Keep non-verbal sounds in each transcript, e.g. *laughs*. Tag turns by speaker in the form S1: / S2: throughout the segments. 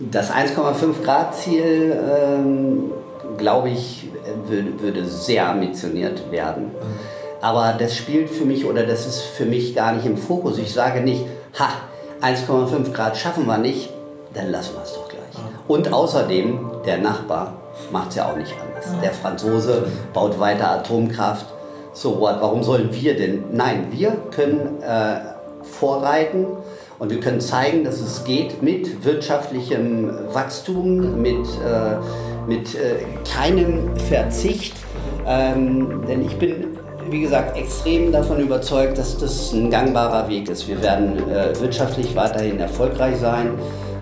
S1: Das 1,5 Grad Ziel, ähm, glaube ich, würde, würde sehr ambitioniert werden. Aber das spielt für mich oder das ist für mich gar nicht im Fokus. Ich sage nicht, ha, 1,5 Grad schaffen wir nicht, dann lassen wir es doch gleich. Und außerdem, der Nachbar macht es ja auch nicht anders. Der Franzose baut weiter Atomkraft. So what? Warum sollen wir denn? Nein, wir können äh, vorreiten und wir können zeigen, dass es geht mit wirtschaftlichem Wachstum, mit, äh, mit äh, keinem Verzicht. Ähm, denn ich bin wie gesagt, extrem davon überzeugt, dass das ein gangbarer Weg ist. Wir werden äh, wirtschaftlich weiterhin erfolgreich sein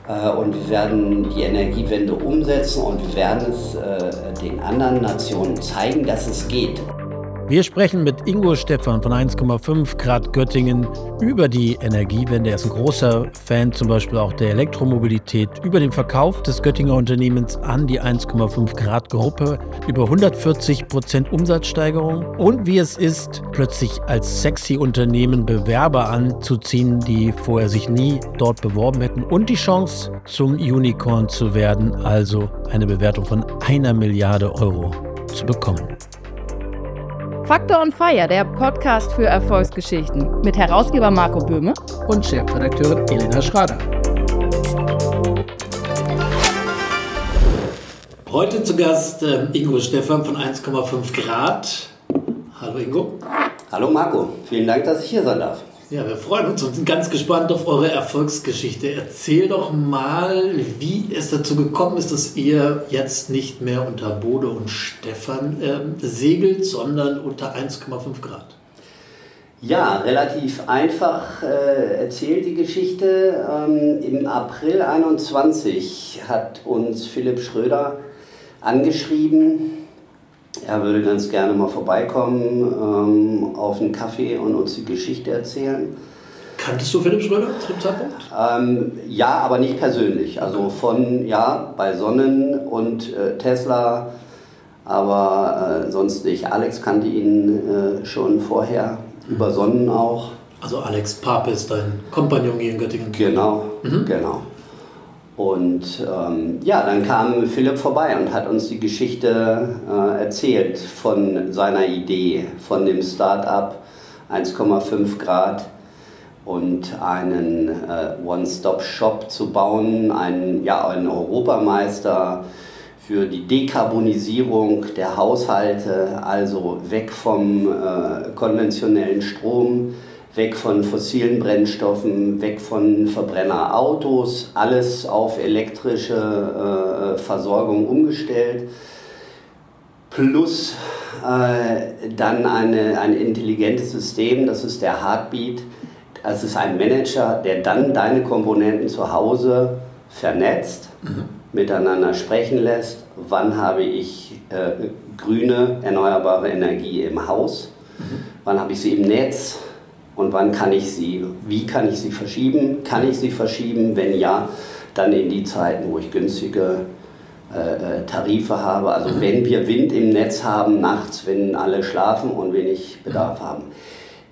S1: äh, und wir werden die Energiewende umsetzen und wir werden es äh, den anderen Nationen zeigen, dass es geht.
S2: Wir sprechen mit Ingo Stephan von 1,5 Grad Göttingen über die Energiewende. Er ist ein großer Fan zum Beispiel auch der Elektromobilität, über den Verkauf des Göttinger Unternehmens an die 1,5 Grad Gruppe, über 140 Prozent Umsatzsteigerung und wie es ist, plötzlich als sexy Unternehmen Bewerber anzuziehen, die vorher sich nie dort beworben hätten und die Chance zum Unicorn zu werden, also eine Bewertung von einer Milliarde Euro zu bekommen.
S3: Faktor on Fire, der Podcast für Erfolgsgeschichten mit Herausgeber Marco Böhme
S2: und Chefredakteurin Elena Schrader. Heute zu Gast äh, Ingo Stefan von 1,5 Grad. Hallo Ingo.
S1: Hallo Marco, vielen Dank, dass ich hier sein darf.
S2: Ja, wir freuen uns und sind ganz gespannt auf eure Erfolgsgeschichte. Erzähl doch mal, wie es dazu gekommen ist, dass ihr jetzt nicht mehr unter Bode und Stefan äh, segelt, sondern unter 1,5 Grad.
S1: Ja, relativ einfach äh, erzählt die Geschichte. Ähm, Im April 21 hat uns Philipp Schröder angeschrieben, er würde ganz gerne mal vorbeikommen ähm, auf einen Kaffee und uns die Geschichte erzählen.
S2: Kanntest du Philipp Schröder zu dem Zeitpunkt?
S1: Ähm, ja, aber nicht persönlich. Also von, ja, bei Sonnen und äh, Tesla, aber äh, sonst nicht. Alex kannte ihn äh, schon vorher, über Sonnen auch.
S2: Also Alex Pape ist dein Kompagnon hier in Göttingen.
S1: Genau, mhm. genau. Und ähm, ja, dann kam Philipp vorbei und hat uns die Geschichte äh, erzählt von seiner Idee, von dem Start-up 1,5 Grad und einen äh, One-Stop-Shop zu bauen, einen, ja, einen Europameister für die Dekarbonisierung der Haushalte, also weg vom äh, konventionellen Strom weg von fossilen Brennstoffen, weg von Verbrennerautos, alles auf elektrische äh, Versorgung umgestellt. Plus äh, dann eine, ein intelligentes System, das ist der Heartbeat. Das ist ein Manager, der dann deine Komponenten zu Hause vernetzt, mhm. miteinander sprechen lässt. Wann habe ich äh, grüne, erneuerbare Energie im Haus? Mhm. Wann habe ich sie im Netz? Und wann kann ich sie, wie kann ich sie verschieben? Kann ich sie verschieben? Wenn ja, dann in die Zeiten, wo ich günstige äh, äh, Tarife habe. Also mhm. wenn wir Wind im Netz haben, nachts, wenn alle schlafen und wenig Bedarf mhm. haben.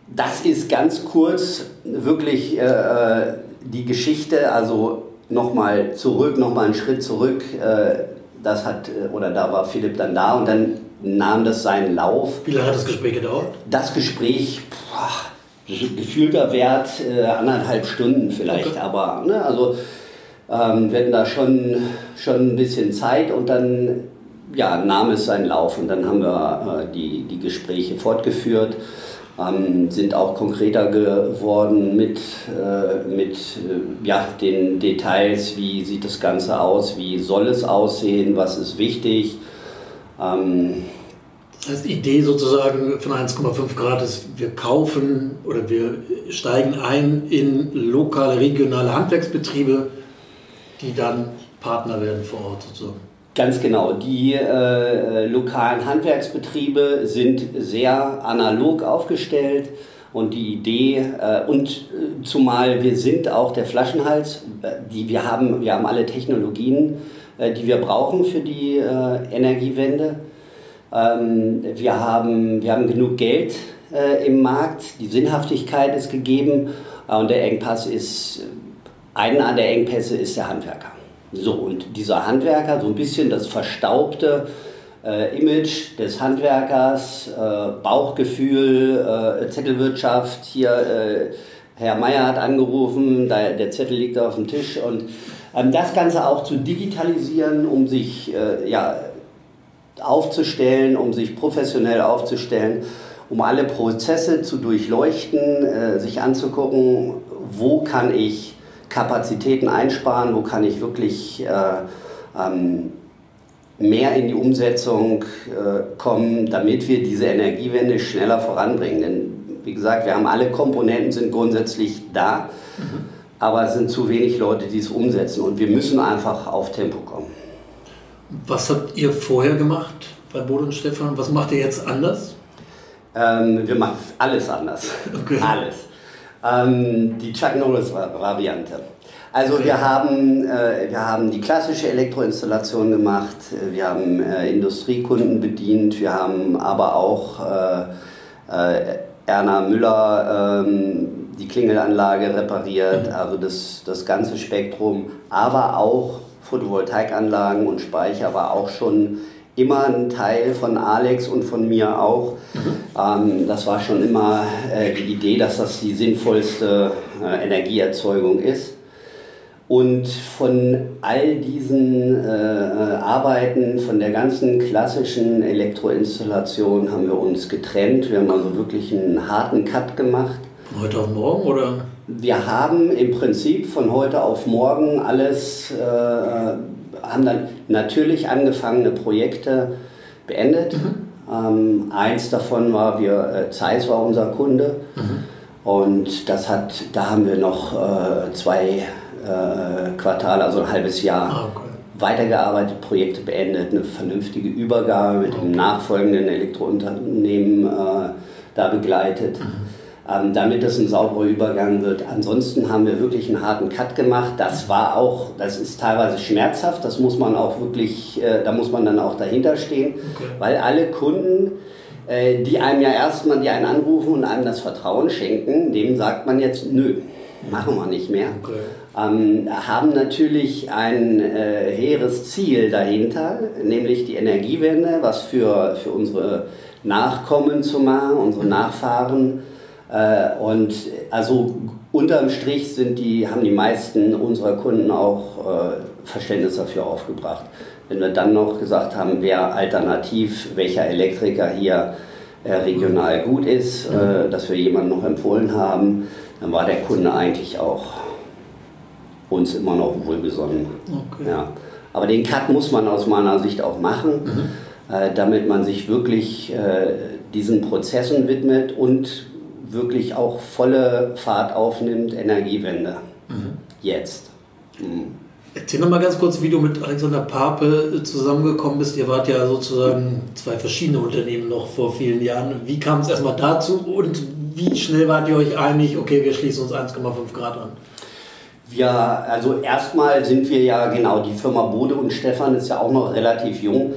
S1: Das ist ganz kurz wirklich äh, äh die Geschichte, also nochmal zurück, nochmal einen Schritt zurück. Äh, das hat, äh, oder da war Philipp dann da und dann nahm das seinen Lauf.
S2: Wie lange hat das Gespräch gedauert?
S1: Das Gespräch, boah, gefühlter Wert äh, anderthalb Stunden vielleicht, okay. aber ne, also ähm, wir hatten da schon, schon ein bisschen Zeit und dann ja, nahm es seinen Lauf und dann haben wir äh, die, die Gespräche fortgeführt, ähm, sind auch konkreter geworden mit, äh, mit äh, ja, den Details, wie sieht das Ganze aus, wie soll es aussehen, was ist wichtig. Ähm,
S2: das heißt, die Idee sozusagen von 1,5 Grad ist, wir kaufen oder wir steigen ein in lokale, regionale Handwerksbetriebe, die dann Partner werden vor Ort sozusagen.
S1: Ganz genau. Die äh, lokalen Handwerksbetriebe sind sehr analog aufgestellt und die Idee, äh, und äh, zumal wir sind auch der Flaschenhals, äh, die, wir, haben, wir haben alle Technologien, äh, die wir brauchen für die Energiewende. Ähm, wir, haben, wir haben genug Geld äh, im Markt, die Sinnhaftigkeit ist gegeben. Äh, und der Engpass ist, einer der Engpässe ist der Handwerker. So, und dieser Handwerker, so ein bisschen das verstaubte äh, Image des Handwerkers, äh, Bauchgefühl, äh, Zettelwirtschaft, hier äh, Herr Meier hat angerufen, der Zettel liegt auf dem Tisch. Und ähm, das Ganze auch zu digitalisieren, um sich ja, aufzustellen, um sich professionell aufzustellen, um alle Prozesse zu durchleuchten, äh, sich anzugucken, wo kann ich Kapazitäten einsparen, wo kann ich wirklich ähm, mehr in die Umsetzung äh, kommen, damit wir diese Energiewende schneller voranbringen. Denn wie gesagt, wir haben alle Komponenten, sind grundsätzlich da, mhm. aber es sind zu wenig Leute, die es umsetzen und wir müssen einfach auf Tempo kommen.
S2: Was habt ihr vorher gemacht bei Bodo und Stefan? Was macht ihr jetzt anders?
S1: Ähm, wir machen alles anders. Okay. *laughs* Alles. Ähm, die Chuck Norris-Variante. Also okay. wir, haben, äh, wir haben die klassische Elektroinstallation gemacht, wir haben äh, Industriekunden bedient, wir haben aber auch äh, äh Erna Müller ähm, die Klingelanlage repariert, mhm. also das, das ganze Spektrum, aber auch Photovoltaikanlagen und Speicher war auch schon immer ein Teil von Alex und von mir auch. Mhm. Ähm, das war schon immer äh, die Idee, dass das die sinnvollste äh, Energieerzeugung ist. Und von all diesen äh, Arbeiten, von der ganzen klassischen Elektroinstallation haben wir uns getrennt. Wir haben also wirklich einen harten Cut gemacht.
S2: Heute auf morgen oder?
S1: Wir haben im Prinzip von heute auf morgen alles, äh, haben dann natürlich angefangene Projekte beendet. Mhm. Ähm, eins davon war, wir, äh, Zeiss war unser Kunde. Mhm. Und das hat, da haben wir noch äh, zwei äh, Quartal, also ein halbes Jahr ah, okay. weitergearbeitet, Projekte beendet, eine vernünftige Übergabe mit dem nachfolgenden Elektrounternehmen äh, da begleitet. Mhm. Ähm, damit das ein sauberer Übergang wird. Ansonsten haben wir wirklich einen harten Cut gemacht. Das war auch, das ist teilweise schmerzhaft, das muss man auch wirklich, äh, da muss man dann auch dahinter stehen, okay. weil alle Kunden, äh, die einem ja erstmal, die einen anrufen und einem das Vertrauen schenken, dem sagt man jetzt, nö, machen wir nicht mehr. Okay ähm, haben natürlich ein äh, hehres Ziel dahinter, nämlich die Energiewende, was für, für unsere Nachkommen zu machen, unsere Nachfahren. Äh, und also unterm Strich sind die, haben die meisten unserer Kunden auch äh, Verständnis dafür aufgebracht. Wenn wir dann noch gesagt haben, wer alternativ, welcher Elektriker hier äh, regional gut ist, äh, dass wir jemanden noch empfohlen haben, dann war der Kunde eigentlich auch uns immer noch wohlgesonnen. Okay. Ja. Aber den Cut muss man aus meiner Sicht auch machen, mhm. äh, damit man sich wirklich äh, diesen Prozessen widmet und wirklich auch volle Fahrt aufnimmt, Energiewende. Mhm. Jetzt.
S2: Mhm. Erzähl noch mal ganz kurz, wie du mit Alexander Pape äh, zusammengekommen bist. Ihr wart ja sozusagen zwei verschiedene Unternehmen noch vor vielen Jahren. Wie kam es erstmal dazu und wie schnell wart ihr euch einig, okay, wir schließen uns 1,5 Grad an?
S1: Wir, also erstmal sind wir ja, genau, die Firma Bode und Stefan ist ja auch noch relativ jung.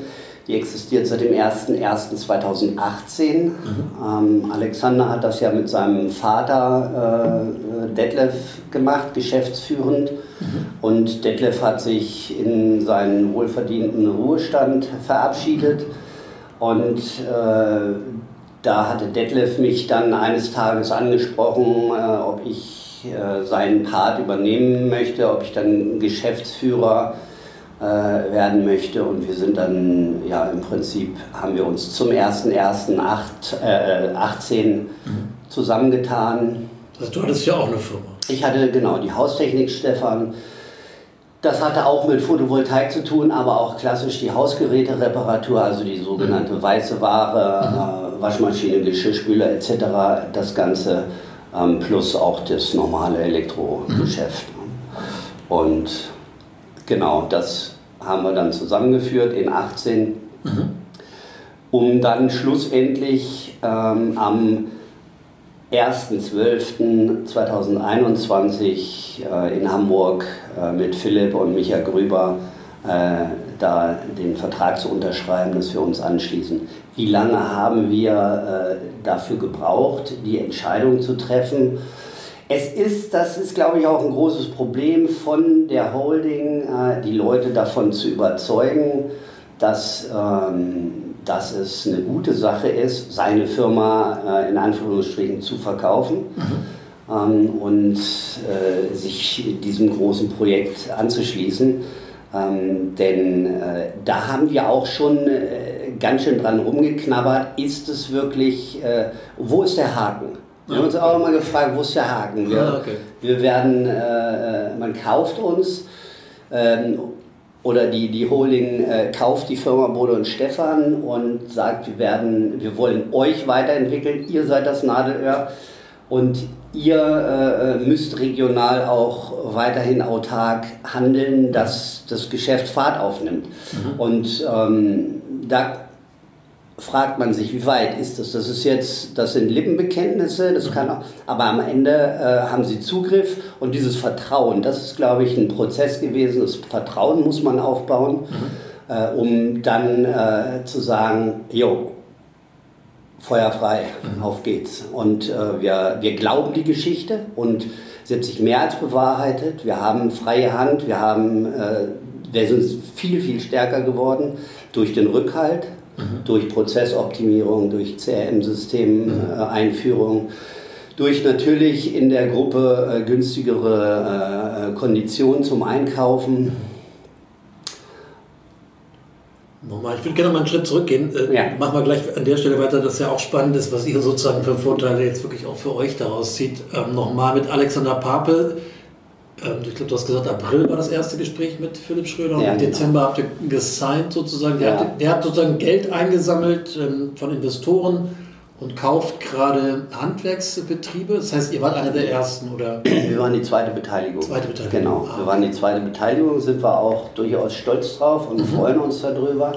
S1: Die existiert seit dem 01.01.2018. Mhm. Ähm, Alexander hat das ja mit seinem Vater äh, Detlef gemacht, geschäftsführend. Mhm. Und Detlef hat sich in seinen wohlverdienten Ruhestand verabschiedet. Und äh, da hatte Detlef mich dann eines Tages angesprochen, äh, ob ich äh, seinen Part übernehmen möchte, ob ich dann Geschäftsführer äh, werden möchte. Und wir sind dann, ja, im Prinzip haben wir uns zum 1.1.18 äh, mhm. zusammengetan.
S2: Also du hattest ja auch eine Firma.
S1: Ich hatte genau die Haustechnik Stefan. Das hatte auch mit Photovoltaik zu tun, aber auch klassisch die Hausgerätereparatur, also die sogenannte mhm. weiße Ware, mhm. äh, Waschmaschine, Geschirrspüler etc. Das Ganze ähm, plus auch das normale Elektrogeschäft. Mhm. Und genau, das haben wir dann zusammengeführt in 18, mhm. um dann schlussendlich ähm, am 1.12.2021 äh, in Hamburg äh, mit Philipp und Micha Grüber äh, da den Vertrag zu unterschreiben, dass wir uns anschließen. Wie lange haben wir äh, dafür gebraucht, die Entscheidung zu treffen? Es ist, das ist, glaube ich, auch ein großes Problem von der Holding, äh, die Leute davon zu überzeugen, dass, ähm, dass es eine gute Sache ist, seine Firma äh, in Anführungsstrichen zu verkaufen. Mhm. Ähm, und äh, sich diesem großen Projekt anzuschließen. Ähm, denn da haben wir auch schon ganz schön dran rumgeknabbert. Ist es wirklich, wo ist der Haken? Wir haben uns auch immer gefragt, wo ist der Haken? Wir, ah, okay. wir werden, äh, man kauft uns ähm, oder die, die Holding äh, kauft die Firma Bodo und Stefan und sagt, wir, werden, wir wollen euch weiterentwickeln, ihr seid das Nadelöhr und ihr äh, müsst regional auch weiterhin autark handeln, dass das Geschäft Fahrt aufnimmt. Mhm. Und ähm, da fragt man sich, wie weit ist das? Das ist jetzt, das sind Lippenbekenntnisse, das kann auch, aber am Ende äh, haben sie Zugriff und dieses Vertrauen, das ist, glaube ich, ein Prozess gewesen. Das Vertrauen muss man aufbauen, mhm. äh, um dann äh, zu sagen, jo, Feuer frei, mhm. auf geht's. Und äh, wir, wir glauben die Geschichte und sie hat sich mehr als bewahrheitet. Wir haben freie Hand, wir haben, äh, wir sind viel, viel stärker geworden durch den Rückhalt mhm. durch Prozessoptimierung, durch CRM-System-Einführung, mhm. durch natürlich in der Gruppe äh, günstigere äh, Konditionen zum Einkaufen.
S2: Nochmal, ich würde gerne mal einen Schritt zurückgehen. Äh, ja. Machen wir gleich an der Stelle weiter, das ja auch spannend ist, was ihr sozusagen für Vorteile jetzt wirklich auch für euch daraus zieht. Ähm, Nochmal mit Alexander Papel ich glaube, du hast gesagt, April war das erste Gespräch mit Philipp Schröder ja, und im genau. Dezember habt ihr gesigned sozusagen. Der, ja. hat, der hat sozusagen Geld eingesammelt ähm, von Investoren und kauft gerade Handwerksbetriebe. Das heißt, ihr wart einer der ersten, oder?
S1: Wir waren die zweite Beteiligung.
S2: Zweite Beteiligung.
S1: Genau, ah. wir waren die zweite Beteiligung, sind wir auch durchaus stolz drauf und mhm. freuen uns darüber.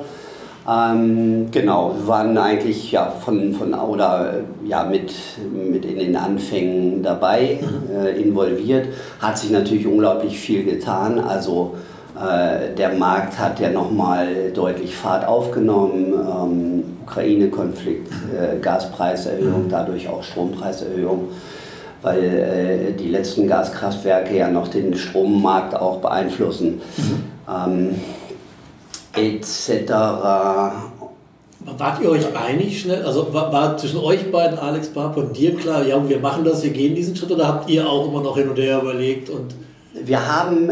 S1: Ähm, genau, wir waren eigentlich ja, von, von oder ja, mit, mit in den Anfängen dabei, mhm. äh, involviert. Hat sich natürlich unglaublich viel getan. Also äh, der Markt hat ja nochmal deutlich Fahrt aufgenommen. Ähm, Ukraine-Konflikt, äh, Gaspreiserhöhung, mhm. dadurch auch Strompreiserhöhung weil äh, die letzten Gaskraftwerke ja noch den Strommarkt auch beeinflussen. Mhm. Ähm, etc.
S2: Wart ihr euch einig schnell? Also war, war, zwischen euch beiden, Alex Barb und dir klar, ja, wir machen das, wir gehen diesen Schritt oder habt ihr auch immer noch hin und her überlegt? Und
S1: wir haben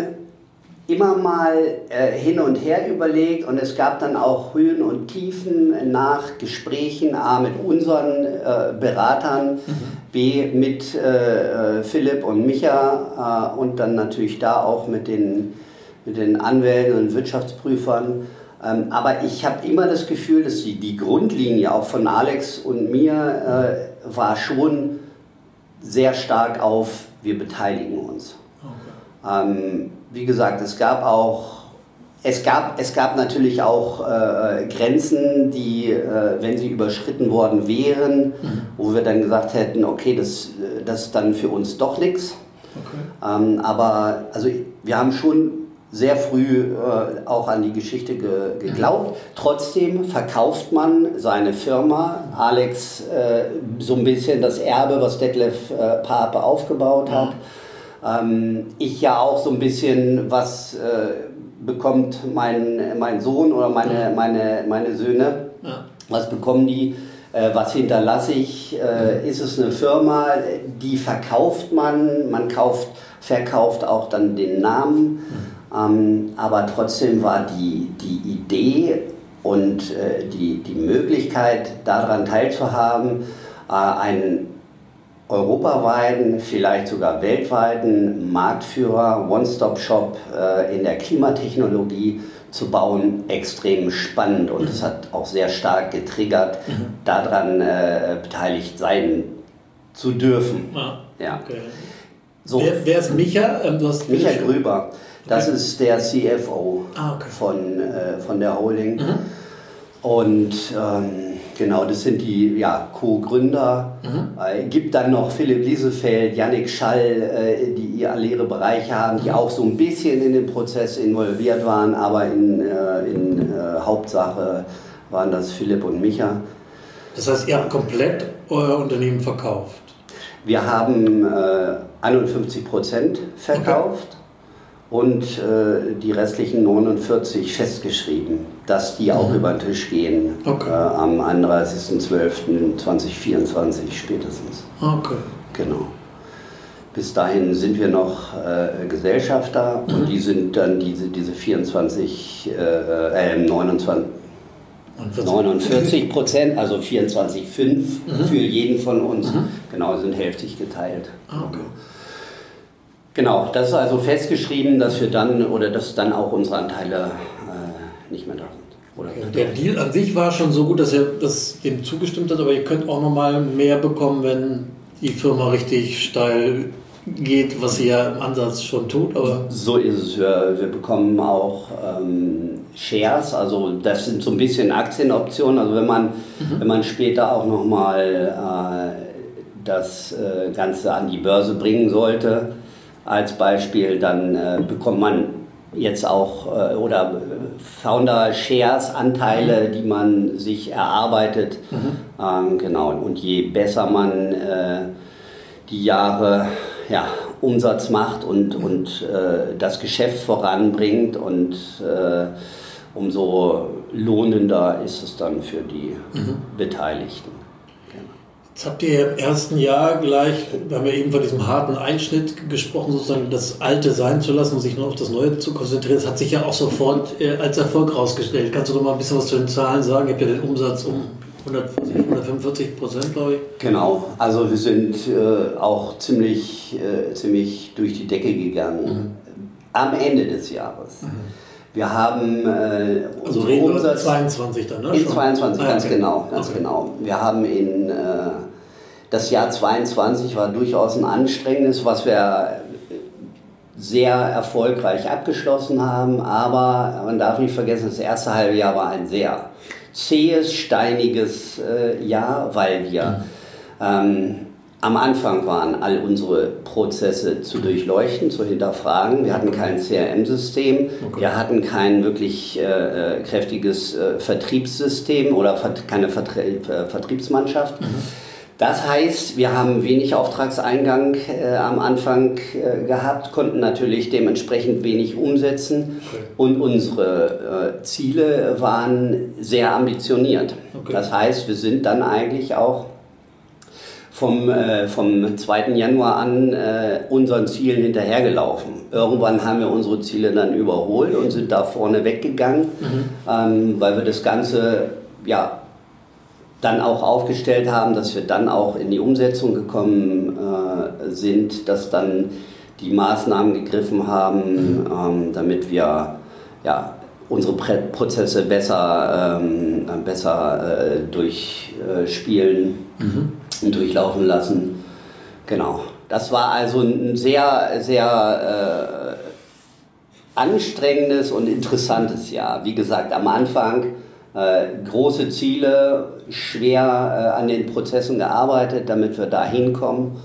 S1: immer mal äh, hin und her überlegt und es gab dann auch Höhen und Tiefen nach Gesprächen, A mit unseren äh, Beratern, mhm. B mit äh, äh Philipp und Micha äh, und dann natürlich da auch mit den mit den Anwälten und Wirtschaftsprüfern. Ähm, aber ich habe immer das Gefühl, dass die, die Grundlinie auch von Alex und mir äh, war schon sehr stark auf, wir beteiligen uns. Okay. Ähm, wie gesagt, es gab auch, es gab, es gab natürlich auch äh, Grenzen, die, äh, wenn sie überschritten worden wären, mhm. wo wir dann gesagt hätten, okay, das, das ist dann für uns doch nichts. Okay. Ähm, aber also wir haben schon sehr früh äh, auch an die Geschichte ge geglaubt. Trotzdem verkauft man seine Firma, Alex, äh, so ein bisschen das Erbe, was Detlef äh, Pape aufgebaut hat. Ähm, ich ja auch so ein bisschen, was äh, bekommt mein, mein Sohn oder meine, meine, meine Söhne, was bekommen die? Äh, was hinterlasse ich? Äh, ist es eine Firma, die verkauft man? Man kauft, verkauft auch dann den Namen. Ähm, aber trotzdem war die, die Idee und äh, die, die Möglichkeit, daran teilzuhaben, äh, einen europaweiten, vielleicht sogar weltweiten Marktführer, One-Stop-Shop äh, in der Klimatechnologie zu bauen, extrem spannend und es mhm. hat auch sehr stark getriggert, mhm. daran äh, beteiligt sein zu dürfen.
S2: Ah, ja. Okay. So. Wer, wer, ist Micha?
S1: Ähm, Micha Grüber. Das ist der CFO ah, okay. von, äh, von der Holding. Mhm. Und ähm, genau, das sind die ja, Co-Gründer. Mhm. Äh, gibt dann noch Philipp Liesefeld, Yannick Schall, äh, die alle ihre Bereiche haben, die mhm. auch so ein bisschen in den Prozess involviert waren, aber in, äh, in äh, Hauptsache waren das Philipp und Micha.
S2: Das heißt, ihr habt komplett euer Unternehmen verkauft?
S1: Wir haben äh, 51 Prozent verkauft. Und äh, die restlichen 49 festgeschrieben, dass die auch mhm. über den Tisch gehen okay. äh, am 31.12.2024 spätestens.
S2: Okay.
S1: Genau. Bis dahin sind wir noch äh, Gesellschafter mhm. und die sind dann diese, diese 24, äh, 29, 49 Prozent, also 24,5 mhm. für jeden von uns. Mhm. Genau, sind hälftig geteilt.
S2: Okay.
S1: Genau, das ist also festgeschrieben, dass wir dann oder dass dann auch unsere Anteile äh, nicht mehr da sind.
S2: Oder der Deal an sich war schon so gut, dass er das dem zugestimmt hat, aber ihr könnt auch nochmal mehr bekommen, wenn die Firma richtig steil geht, was sie ja im Ansatz schon tut. Aber
S1: so ist es. Wir, wir bekommen auch ähm, Shares, also das sind so ein bisschen Aktienoptionen. Also wenn man, mhm. wenn man später auch nochmal äh, das äh, Ganze an die Börse bringen sollte, als Beispiel, dann äh, bekommt man jetzt auch äh, oder Founder Shares Anteile, mhm. die man sich erarbeitet. Mhm. Ähm, genau. Und je besser man äh, die Jahre ja, Umsatz macht und, mhm. und äh, das Geschäft voranbringt und äh, umso lohnender ist es dann für die mhm. Beteiligten.
S2: Jetzt habt ihr im ersten Jahr gleich, wir haben ja eben von diesem harten Einschnitt gesprochen, sozusagen das Alte sein zu lassen und sich nur auf das Neue zu konzentrieren. Das hat sich ja auch sofort äh, als Erfolg rausgestellt. Kannst du noch mal ein bisschen was zu den Zahlen sagen? Ihr habt ja den Umsatz um 140, 145 Prozent, glaube ich.
S1: Genau, also wir sind äh, auch ziemlich, äh, ziemlich durch die Decke gegangen mhm. am Ende des Jahres. Mhm. Wir haben
S2: äh, also reden Umsatz 22 dann, ne?
S1: In 22, ah, ganz okay. genau, ganz okay. genau. Wir haben in äh, das Jahr 22 war durchaus ein anstrengendes, was wir sehr erfolgreich abgeschlossen haben, aber man darf nicht vergessen, das erste halbe Jahr war ein sehr zähes, steiniges äh, Jahr, weil wir ähm, am Anfang waren all unsere Prozesse zu durchleuchten, zu hinterfragen. Wir hatten kein CRM-System, okay. wir hatten kein wirklich äh, äh, kräftiges äh, Vertriebssystem oder vert keine Vertrie äh, Vertriebsmannschaft. Mhm. Das heißt, wir haben wenig Auftragseingang äh, am Anfang äh, gehabt, konnten natürlich dementsprechend wenig umsetzen okay. und unsere Ziele waren sehr ambitioniert. Okay. Das heißt, wir sind dann eigentlich auch vom, äh, vom 2. Januar an äh, unseren Zielen hinterhergelaufen. Irgendwann haben wir unsere Ziele dann überholt und sind da vorne weggegangen, mhm. ähm, weil wir das Ganze ja, dann auch aufgestellt haben, dass wir dann auch in die Umsetzung gekommen äh, sind, dass dann die Maßnahmen gegriffen haben, mhm. ähm, damit wir ja, unsere Prozesse besser, ähm, besser äh, durchspielen. Mhm durchlaufen lassen. Genau. Das war also ein sehr, sehr äh, anstrengendes und interessantes Jahr. Wie gesagt, am Anfang äh, große Ziele, schwer äh, an den Prozessen gearbeitet, damit wir da hinkommen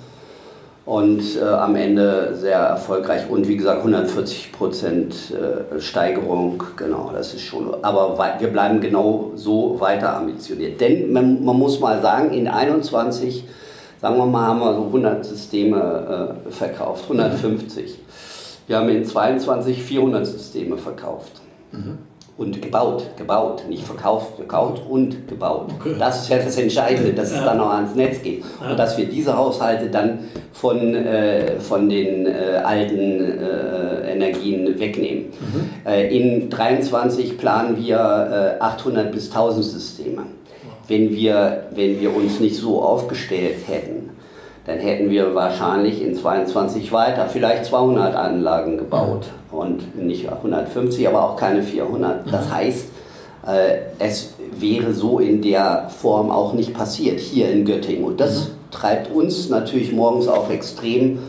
S1: und äh, am Ende sehr erfolgreich und wie gesagt 140 Prozent äh, Steigerung, genau, das ist schon, aber wir bleiben genau so weiter ambitioniert. Denn man, man, muss mal sagen, in 21, sagen wir mal, haben wir so 100 Systeme äh, verkauft, 150. Wir haben in 22 400 Systeme verkauft. Mhm und gebaut, gebaut, nicht verkauft, gekauft und gebaut. Das ist ja das Entscheidende, dass ja. es dann auch ans Netz geht ja. und dass wir diese Haushalte dann von, äh, von den äh, alten äh, Energien wegnehmen. Mhm. Äh, in 23 planen wir 800 äh, bis 1000 Systeme. Wenn wir, wenn wir uns nicht so aufgestellt hätten, dann hätten wir wahrscheinlich in 22 weiter vielleicht 200 Anlagen gebaut und nicht 150, aber auch keine 400. Das mhm. heißt, äh, es wäre so in der Form auch nicht passiert hier in Göttingen. Und das mhm. treibt uns natürlich morgens auch extrem mhm.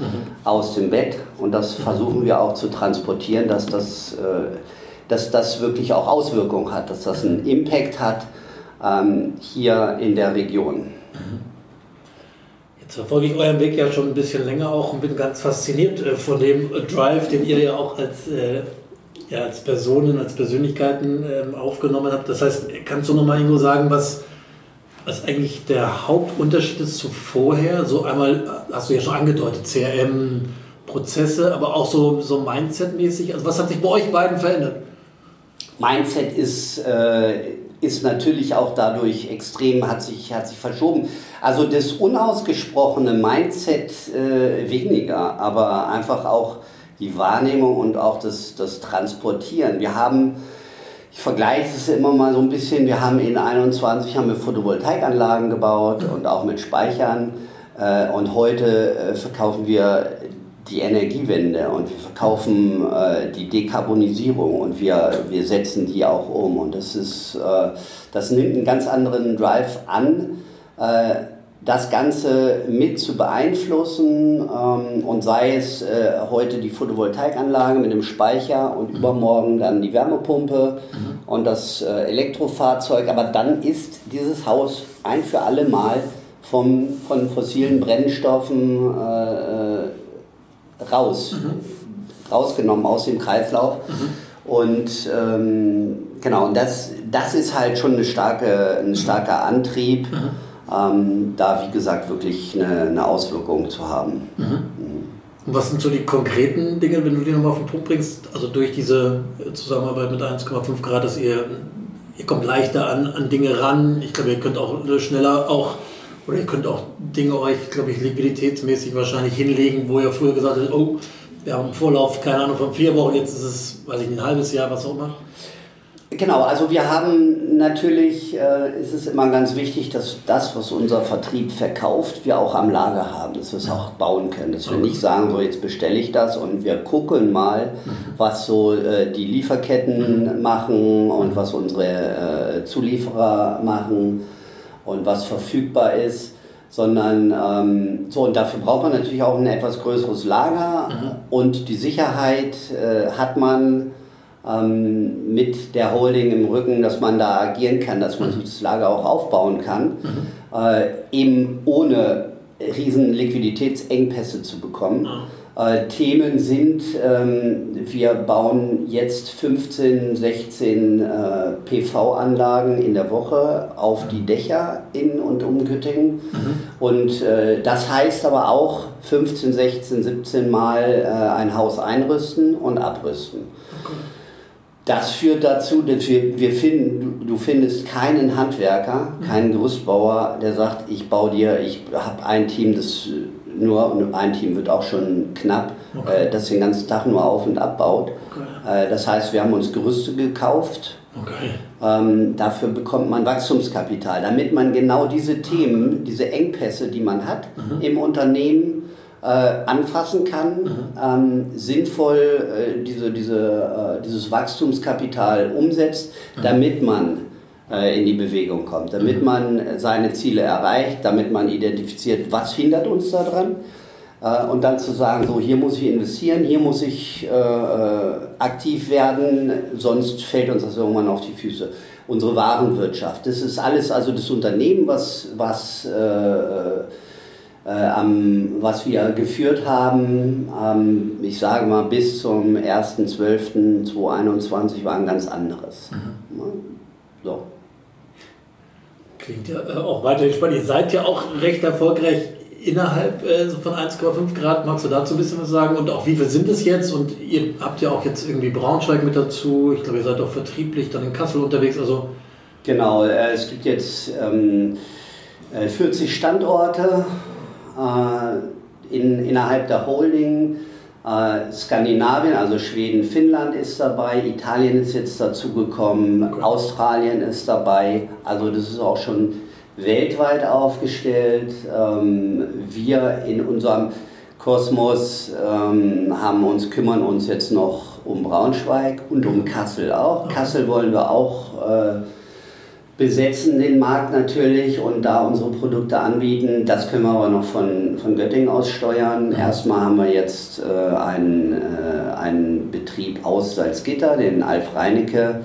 S1: aus dem Bett und das versuchen wir auch zu transportieren, dass das, äh, dass das wirklich auch Auswirkungen hat, dass das einen Impact hat ähm, hier in der Region.
S2: Verfolge ich euren Weg ja schon ein bisschen länger auch und bin ganz fasziniert äh, von dem Drive, den ihr ja auch als, äh, ja, als Personen, als Persönlichkeiten ähm, aufgenommen habt. Das heißt, kannst du noch mal irgendwo sagen, was, Was eigentlich der Hauptunterschied ist zu vorher? So einmal, hast du ja schon angedeutet, CRM, Prozesse, aber auch so, so Mindset-mäßig. Also was hat sich bei euch beiden verändert?
S1: Mindset ist, äh, ist natürlich auch dadurch extrem, hat sich, hat sich verschoben. Also das unausgesprochene Mindset äh, weniger, aber einfach auch die Wahrnehmung und auch das, das Transportieren. Wir haben ich vergleiche es immer mal so ein bisschen. Wir haben in 21 haben wir Photovoltaikanlagen gebaut und auch mit Speichern. Äh, und heute äh, verkaufen wir die Energiewende und wir verkaufen äh, die Dekarbonisierung und wir, wir setzen die auch um. Und das, ist, das nimmt einen ganz anderen Drive an das Ganze mit zu beeinflussen ähm, und sei es äh, heute die Photovoltaikanlage mit dem Speicher und mhm. übermorgen dann die Wärmepumpe mhm. und das äh, Elektrofahrzeug. Aber dann ist dieses Haus ein für alle Mal vom, von fossilen Brennstoffen äh, äh raus, mhm. rausgenommen aus dem Kreislauf. Mhm. Und ähm, genau, und das, das ist halt schon eine starke, ein starker Antrieb. Mhm ähm, da wie gesagt wirklich eine, eine Auswirkung zu haben.
S2: Und was sind so die konkreten Dinge, wenn du die nochmal auf den Punkt bringst? Also durch diese Zusammenarbeit mit 1,5 Grad, dass ihr, ihr kommt leichter an, an Dinge ran. Ich glaube, ihr könnt auch schneller auch, oder ihr könnt auch Dinge euch, glaube ich, liquiditätsmäßig wahrscheinlich hinlegen, wo ihr früher gesagt habt, oh, wir haben einen Vorlauf, keine Ahnung, von vier Wochen, jetzt ist es, weiß ich ein halbes Jahr, was auch immer.
S1: Genau, also wir haben natürlich, äh, ist es immer ganz wichtig, dass das, was unser Vertrieb verkauft, wir auch am Lager haben, dass wir es auch bauen können. Dass wir nicht sagen, so jetzt bestelle ich das und wir gucken mal, mhm. was so äh, die Lieferketten mhm. machen und was unsere äh, Zulieferer machen und was verfügbar ist. Sondern ähm, so, und dafür braucht man natürlich auch ein etwas größeres Lager mhm. und die Sicherheit äh, hat man ähm, mit der Holding im Rücken, dass man da agieren kann, dass man sich das Lager auch aufbauen kann, mhm. äh, eben ohne riesen Liquiditätsengpässe zu bekommen. Mhm. Äh, Themen sind, ähm, wir bauen jetzt 15, 16 äh, PV-Anlagen in der Woche auf die Dächer in und um Göttingen. Mhm. Und äh, das heißt aber auch 15, 16, 17 Mal äh, ein Haus einrüsten und abrüsten. Okay. Das führt dazu, dass wir, wir finden, du, du findest keinen Handwerker, keinen Gerüstbauer, der sagt, ich baue dir, ich habe ein Team, das nur, ein Team wird auch schon knapp, okay. äh, das den ganzen Tag nur auf und abbaut. Okay. Äh, das heißt, wir haben uns Gerüste gekauft. Okay. Ähm, dafür bekommt man Wachstumskapital, damit man genau diese Themen, diese Engpässe, die man hat mhm. im Unternehmen, äh, anfassen kann, mhm. ähm, sinnvoll äh, diese, diese, äh, dieses Wachstumskapital umsetzt, mhm. damit man in die Bewegung kommt, damit mhm. man seine Ziele erreicht, damit man identifiziert, was hindert uns daran. Äh, und dann zu sagen, so hier muss ich investieren, hier muss ich äh, aktiv werden, sonst fällt uns das irgendwann auf die Füße unsere Warenwirtschaft. Das ist alles, also das Unternehmen, was, was äh, äh, am, was wir geführt haben, ähm, ich sage mal bis zum 1.12.2021 war ein ganz anderes. Mhm.
S2: So. Klingt ja äh, auch weiterhin spannend. Ihr seid ja auch recht erfolgreich innerhalb äh, von 1,5 Grad. Magst du dazu ein bisschen was sagen? Und auch wie viel sind es jetzt? Und ihr habt ja auch jetzt irgendwie Braunschweig mit dazu. Ich glaube, ihr seid auch vertrieblich dann in Kassel unterwegs. Also
S1: genau, äh, es gibt jetzt ähm, 40 äh, Standorte äh, in, innerhalb der Holding. Äh, Skandinavien, also Schweden, Finnland ist dabei, Italien ist jetzt dazugekommen, okay. Australien ist dabei. Also das ist auch schon weltweit aufgestellt. Ähm, wir in unserem Kosmos ähm, haben uns, kümmern uns jetzt noch um Braunschweig und um Kassel auch. Kassel wollen wir auch äh, besetzen den Markt natürlich und da unsere Produkte anbieten. Das können wir aber noch von, von Göttingen aus steuern. Erstmal haben wir jetzt äh, einen, äh, einen Betrieb aus Salzgitter, den Alf Reinecke,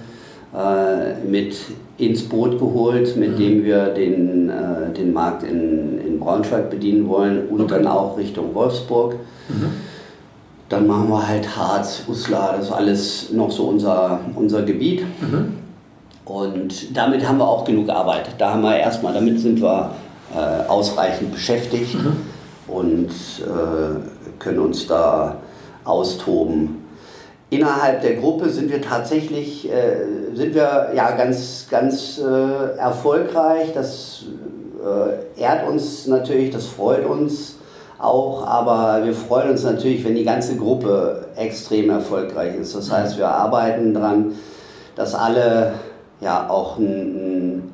S1: äh, mit ins Boot geholt, mit mhm. dem wir den, äh, den Markt in, in Braunschweig bedienen wollen und okay. dann auch Richtung Wolfsburg. Mhm. Dann machen wir halt Harz, Uslar, das ist alles noch so unser, unser Gebiet. Mhm. Und damit haben wir auch genug Arbeit. Da haben wir erstmal, damit sind wir äh, ausreichend beschäftigt mhm. und äh, können uns da austoben. Innerhalb der Gruppe sind wir tatsächlich äh, sind wir ja ganz, ganz äh, erfolgreich. Das äh, ehrt uns natürlich, das freut uns auch, aber wir freuen uns natürlich, wenn die ganze Gruppe extrem erfolgreich ist. Das heißt, wir arbeiten daran, dass alle ja auch ein, ein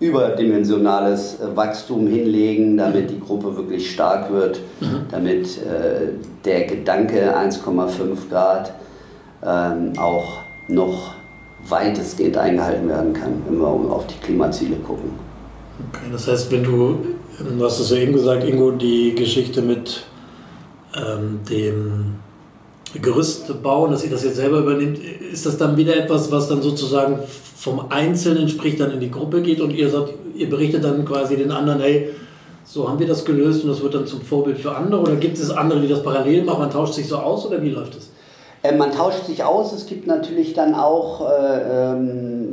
S1: überdimensionales Wachstum hinlegen, damit die Gruppe wirklich stark wird, mhm. damit äh, der Gedanke 1,5 Grad ähm, auch noch weitestgehend eingehalten werden kann, wenn wir auf die Klimaziele gucken.
S2: Okay, das heißt, wenn du, du hast es ja eben gesagt, Ingo, die Geschichte mit ähm, dem Gerüst bauen, dass ihr das jetzt selber übernimmt, ist das dann wieder etwas, was dann sozusagen vom Einzelnen, sprich dann in die Gruppe geht und ihr sagt, ihr berichtet dann quasi den anderen, hey, so haben wir das gelöst und das wird dann zum Vorbild für andere? Oder gibt es andere, die das parallel machen, man tauscht sich so aus oder wie läuft das?
S1: Äh, man tauscht sich aus, es gibt natürlich dann auch äh, ähm,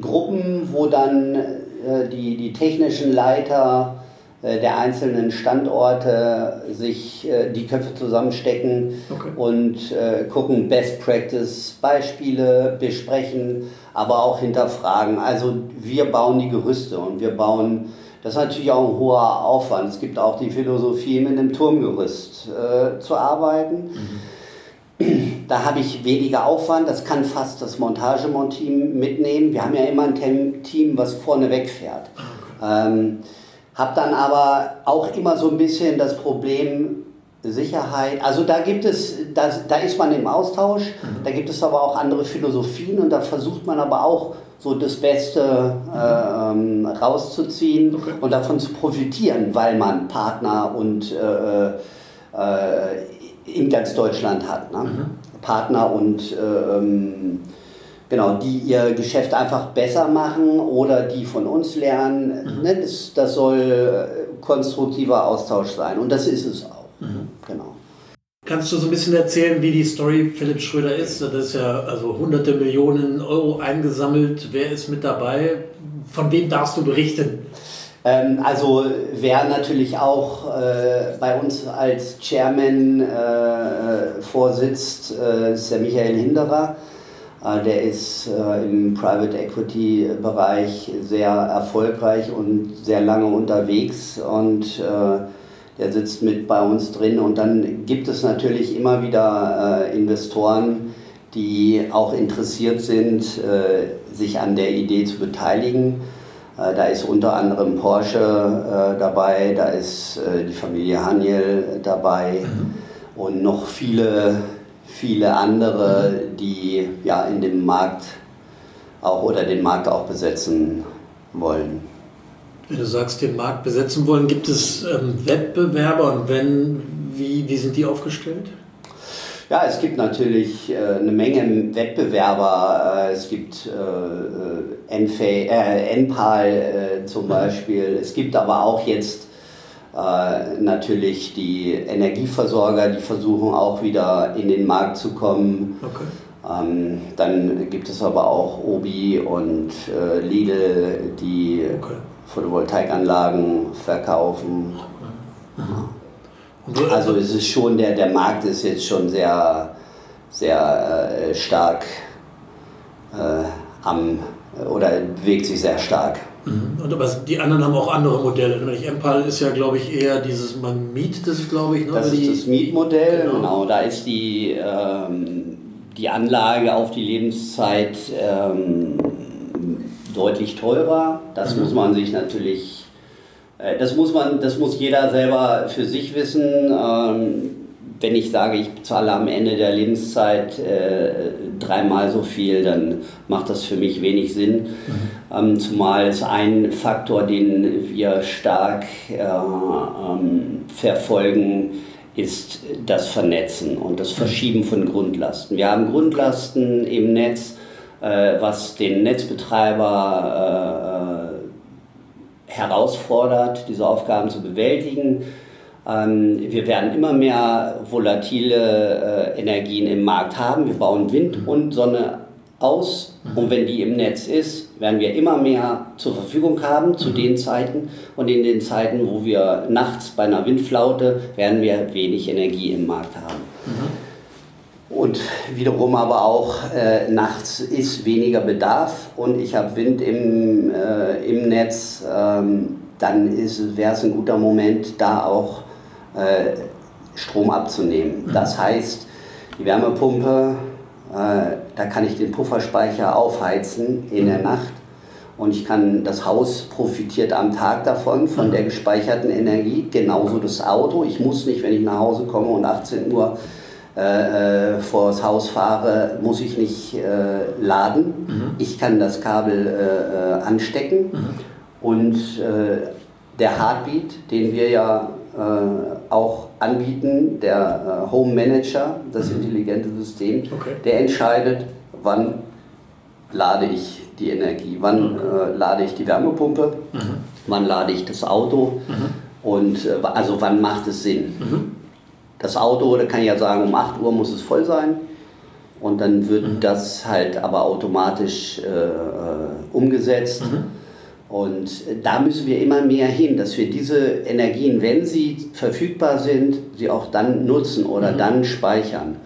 S1: Gruppen, wo dann äh, die, die technischen Leiter der einzelnen Standorte sich äh, die Köpfe zusammenstecken okay. und äh, gucken, Best Practice Beispiele besprechen, aber auch hinterfragen. Also wir bauen die Gerüste und wir bauen, das ist natürlich auch ein hoher Aufwand. Es gibt auch die Philosophie, mit einem Turmgerüst äh, zu arbeiten. Mhm. Da habe ich weniger Aufwand, das kann fast das Montageteam mitnehmen. Wir haben ja immer ein Team, was vorne wegfährt. Ah. Ähm, habe dann aber auch immer so ein bisschen das Problem Sicherheit. Also da gibt es, da, da ist man im Austausch, mhm. da gibt es aber auch andere Philosophien und da versucht man aber auch so das Beste äh, ähm, rauszuziehen okay. und davon zu profitieren, weil man Partner und äh, äh, in ganz Deutschland hat. Ne? Mhm. Partner und äh, ähm, genau, die ihr Geschäft einfach besser machen oder die von uns lernen. Mhm. Ne, das, das soll äh, konstruktiver Austausch sein und das ist es auch. Mhm. Genau.
S2: Kannst du so ein bisschen erzählen, wie die Story Philipp Schröder ist? Das ist ja also hunderte Millionen Euro eingesammelt. Wer ist mit dabei? Von wem darfst du berichten?
S1: Ähm, also wer natürlich auch äh, bei uns als Chairman äh, vorsitzt, äh, ist der Michael Hinderer. Äh, der ist äh, im Private Equity Bereich sehr erfolgreich und sehr lange unterwegs und äh, der sitzt mit bei uns drin. Und dann gibt es natürlich immer wieder Investoren, die auch interessiert sind, sich an der Idee zu beteiligen. Da ist unter anderem Porsche dabei, da ist die Familie Haniel dabei mhm. und noch viele viele andere, die ja in dem Markt auch oder den Markt auch besetzen wollen.
S2: Wenn du sagst, den Markt besetzen wollen, gibt es ähm, Wettbewerber und wenn, wie, wie sind die aufgestellt?
S1: Ja, es gibt natürlich äh, eine Menge Wettbewerber. Äh, es gibt äh, äh, Enpal äh, zum mhm. Beispiel. Es gibt aber auch jetzt äh, natürlich die Energieversorger, die versuchen auch wieder in den Markt zu kommen. Okay. Ähm, dann gibt es aber auch Obi und äh, Lidl, die okay. Photovoltaikanlagen verkaufen. Okay. Also es ist schon, der, der Markt ist jetzt schon sehr, sehr äh, stark äh, am, oder bewegt sich sehr stark.
S2: Mhm. Und aber die anderen haben auch andere Modelle. Nämlich Empal ist ja, glaube ich, eher dieses, man mietet es, glaube ich.
S1: Ne? Das ist das Mietmodell, genau. genau. Da ist die, ähm, die Anlage auf die Lebenszeit ähm, deutlich teurer. Das mhm. muss man sich natürlich, äh, das muss man, das muss jeder selber für sich wissen. Ähm, wenn ich sage, ich bezahle am Ende der Lebenszeit äh, dreimal so viel, dann macht das für mich wenig Sinn. Mhm. Ähm, zumal es ein Faktor, den wir stark äh, ähm, verfolgen, ist das Vernetzen und das Verschieben von Grundlasten. Wir haben Grundlasten im Netz, äh, was den Netzbetreiber äh, herausfordert, diese Aufgaben zu bewältigen. Ähm, wir werden immer mehr volatile äh, Energien im Markt haben. Wir bauen Wind mhm. und Sonne aus Und wenn die im Netz ist, werden wir immer mehr zur Verfügung haben zu mhm. den Zeiten. Und in den Zeiten, wo wir nachts bei einer Windflaute, werden wir wenig Energie im Markt haben. Mhm. Und wiederum aber auch äh, nachts ist weniger Bedarf und ich habe Wind im, äh, im Netz, ähm, dann wäre es ein guter Moment, da auch Strom abzunehmen. Mhm. Das heißt, die Wärmepumpe äh, da kann ich den Pufferspeicher aufheizen in der Nacht und ich kann, das Haus profitiert am Tag davon, von der gespeicherten Energie, genauso das Auto. Ich muss nicht, wenn ich nach Hause komme und 18 Uhr äh, äh, vor das Haus fahre, muss ich nicht äh, laden. Mhm. Ich kann das Kabel äh, äh anstecken mhm. und der Heartbeat, den wir ja auch anbieten, der äh, Home Manager, das mhm. intelligente System, okay. der entscheidet, wann lade ich die Energie, wann mhm. äh, lade ich die Wärmepumpe, mhm. wann lade ich das Auto mhm. und äh, also wann macht es Sinn. Mhm. Das Auto, da kann ich ja sagen, um 8 Uhr muss es voll sein und dann wird mhm. das halt aber automatisch äh, äh umgesetzt. Und da müssen wir immer mehr hin, dass wir diese Energien, wenn sie verfügbar sind, sie auch dann nutzen oder mhm. dann speichern.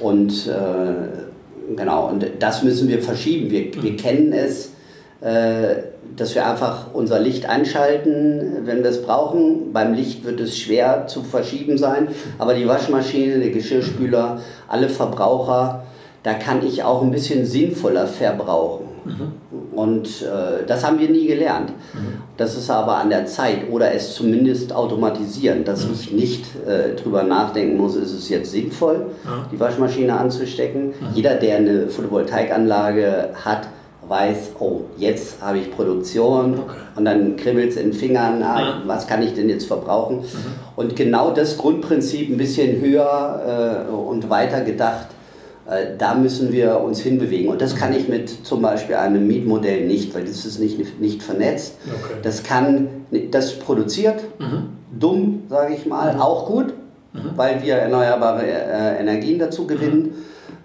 S1: Und äh, genau, und das müssen wir verschieben. Wir, mhm. wir kennen es, äh, dass wir einfach unser Licht einschalten, wenn wir es brauchen. Beim Licht wird es schwer zu verschieben sein, aber die Waschmaschine, der Geschirrspüler, alle Verbraucher, da kann ich auch ein bisschen sinnvoller verbrauchen. Mhm. Und äh, das haben wir nie gelernt. Mhm. Das ist aber an der Zeit oder es zumindest automatisieren, dass mhm. ich nicht äh, drüber nachdenken muss, ist es jetzt sinnvoll, ja. die Waschmaschine anzustecken. Mhm. Jeder, der eine Photovoltaikanlage hat, weiß, oh, jetzt habe ich Produktion okay. und dann kribbelt es in den Fingern, ah, was kann ich denn jetzt verbrauchen? Mhm. Und genau das Grundprinzip ein bisschen höher äh, und weiter gedacht da müssen wir uns hinbewegen. Und das kann ich mit zum Beispiel einem Mietmodell nicht, weil das ist nicht, nicht vernetzt. Okay. Das kann, das produziert, mhm. dumm, sage ich mal, mhm. auch gut, mhm. weil wir erneuerbare äh, Energien dazu gewinnen. Mhm.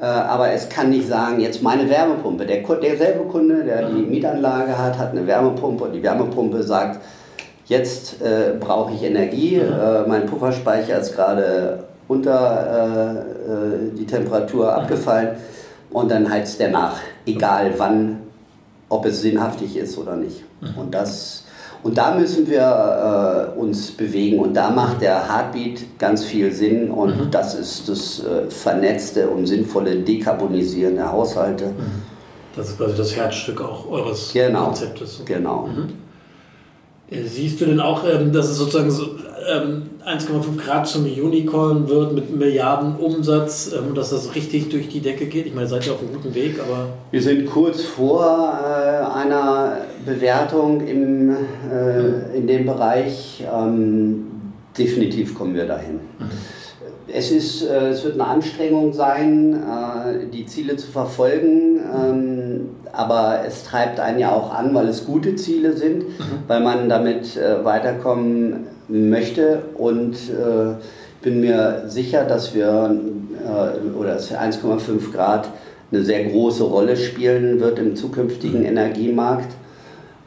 S1: Äh, aber es kann nicht sagen, jetzt meine Wärmepumpe. Der, derselbe Kunde, der die mhm. Mietanlage hat, hat eine Wärmepumpe und die Wärmepumpe sagt, jetzt äh, brauche ich Energie, mhm. äh, mein Pufferspeicher ist gerade unter äh, äh, die Temperatur abgefallen und dann heizt der nach, egal wann, ob es sinnhaftig ist oder nicht. Mhm. Und, das, und da müssen wir äh, uns bewegen und da macht der Heartbeat ganz viel Sinn und mhm. das ist das äh, vernetzte und sinnvolle Dekarbonisieren der Haushalte. Mhm.
S2: Das ist quasi das Herzstück auch eures
S1: genau,
S2: Konzeptes.
S1: Genau. Mhm.
S2: Äh, siehst du denn auch, ähm, dass es sozusagen so ähm, 1,5 Grad zum Unicorn wird mit Milliarden Umsatz, ähm, dass das richtig durch die Decke geht? Ich meine, seid ihr auf einem guten Weg, aber.
S1: Wir sind kurz vor äh, einer Bewertung im, äh, in dem Bereich. Ähm, definitiv kommen wir dahin. Mhm. Es, ist, äh, es wird eine Anstrengung sein, äh, die Ziele zu verfolgen, ähm, aber es treibt einen ja auch an, weil es gute Ziele sind, mhm. weil man damit äh, weiterkommen möchte und äh, bin mir sicher, dass wir äh, oder 1,5 Grad eine sehr große Rolle spielen wird im zukünftigen mhm. Energiemarkt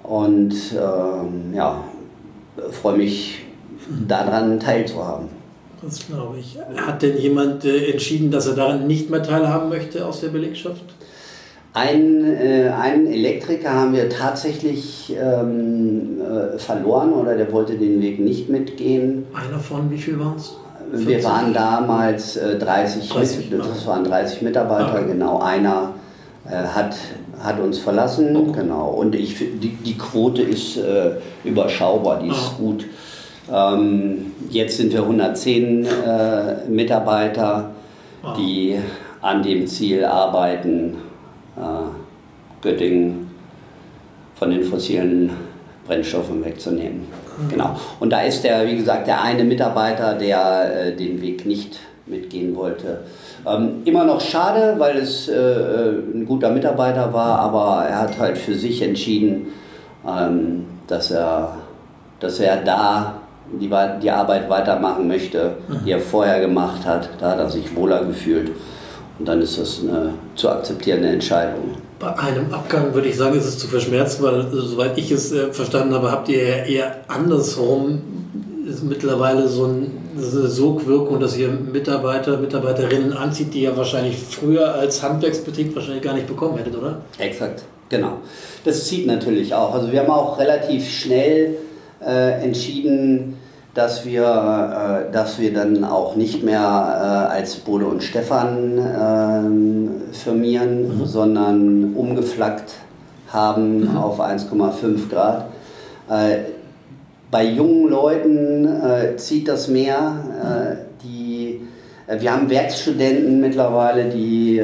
S1: und ähm, ja, freue mich daran teilzuhaben.
S2: Das glaube ich. Hat denn jemand äh, entschieden, dass er daran nicht mehr teilhaben möchte aus der Belegschaft?
S1: Ein, äh, einen Elektriker haben wir tatsächlich ähm, äh, verloren oder der wollte den Weg nicht mitgehen.
S2: Einer von wie viel waren es?
S1: Wir waren damals äh, 30, 30 das waren 30 Mitarbeiter, okay. genau. Einer äh, hat, hat uns verlassen, okay. genau. Und ich, die, die Quote ist äh, überschaubar, die ist ah. gut. Ähm, jetzt sind wir 110 äh, Mitarbeiter, ah. die an dem Ziel arbeiten Göttingen von den fossilen Brennstoffen wegzunehmen. Mhm. Genau. Und da ist der, wie gesagt, der eine Mitarbeiter, der äh, den Weg nicht mitgehen wollte. Ähm, immer noch schade, weil es äh, ein guter Mitarbeiter war, aber er hat halt für sich entschieden, ähm, dass, er, dass er da die, die Arbeit weitermachen möchte, die er vorher gemacht hat. Da hat er sich wohler gefühlt. Und dann ist das eine zu akzeptierende Entscheidung.
S2: Bei einem Abgang würde ich sagen, ist es zu verschmerzen, weil also, soweit ich es äh, verstanden habe, habt ihr eher andersrum ist mittlerweile so ein, eine Sogwirkung, dass ihr Mitarbeiter, Mitarbeiterinnen anzieht, die ihr wahrscheinlich früher als Handwerksbetrieb wahrscheinlich gar nicht bekommen hättet, oder?
S1: Exakt, genau. Das zieht natürlich auch. Also wir haben auch relativ schnell äh, entschieden, dass wir, äh, dass wir dann auch nicht mehr äh, als Bode und Stefan äh, firmieren, mhm. sondern umgeflaggt haben mhm. auf 1,5 Grad. Äh, bei jungen Leuten äh, zieht das mehr. Äh, die, wir haben Werkstudenten mittlerweile, die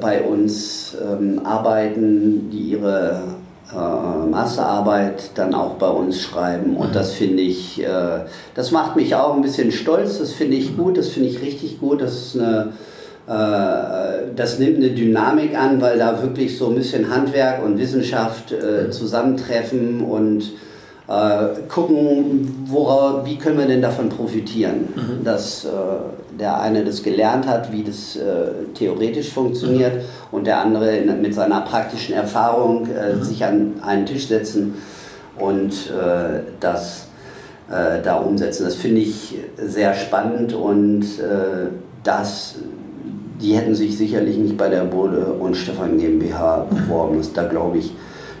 S1: bei uns ähm, arbeiten, die ihre äh, Masterarbeit dann auch bei uns schreiben. Und das finde ich, äh, das macht mich auch ein bisschen stolz, das finde ich gut, das finde ich richtig gut. Das ist eine, äh, das nimmt eine Dynamik an, weil da wirklich so ein bisschen Handwerk und Wissenschaft äh, zusammentreffen und äh, gucken, worauf, wie können wir denn davon profitieren, mhm. dass äh, der eine das gelernt hat, wie das äh, theoretisch funktioniert mhm. und der andere in, mit seiner praktischen Erfahrung äh, mhm. sich an einen Tisch setzen und äh, das äh, da umsetzen. Das finde ich sehr spannend und das, die hätten sich sicherlich nicht bei der Bode und Stefan GmbH beworben. Das, da glaube ich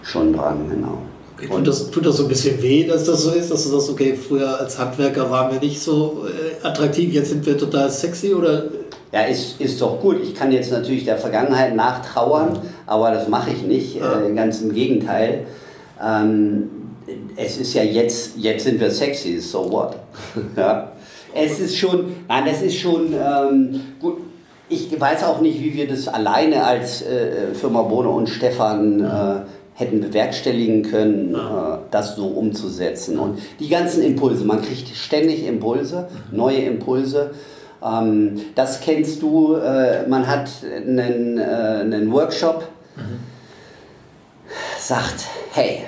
S1: schon dran, genau.
S2: Tut, das, tut das so ein bisschen weh, dass das so ist, dass du sagst, okay, früher als Handwerker waren wir nicht so äh, attraktiv, jetzt sind wir total sexy oder?
S1: Ja, ist, ist doch gut. Ich kann jetzt natürlich der Vergangenheit nachtrauern, aber das mache ich nicht. Ja. Äh, ganz im Gegenteil. Ähm, es ist ja jetzt, jetzt sind wir sexy, so what? *laughs* ja. Es ist schon, nein, es ist schon ähm, gut. Ich weiß auch nicht, wie wir das alleine als äh, Firma Bohne und Stefan äh, hätten bewerkstelligen können, ja. äh, das so umzusetzen. Und die ganzen Impulse, man kriegt ständig Impulse, neue Impulse. Ähm, das kennst du, äh, man hat einen, äh, einen Workshop, mhm. sagt, hey,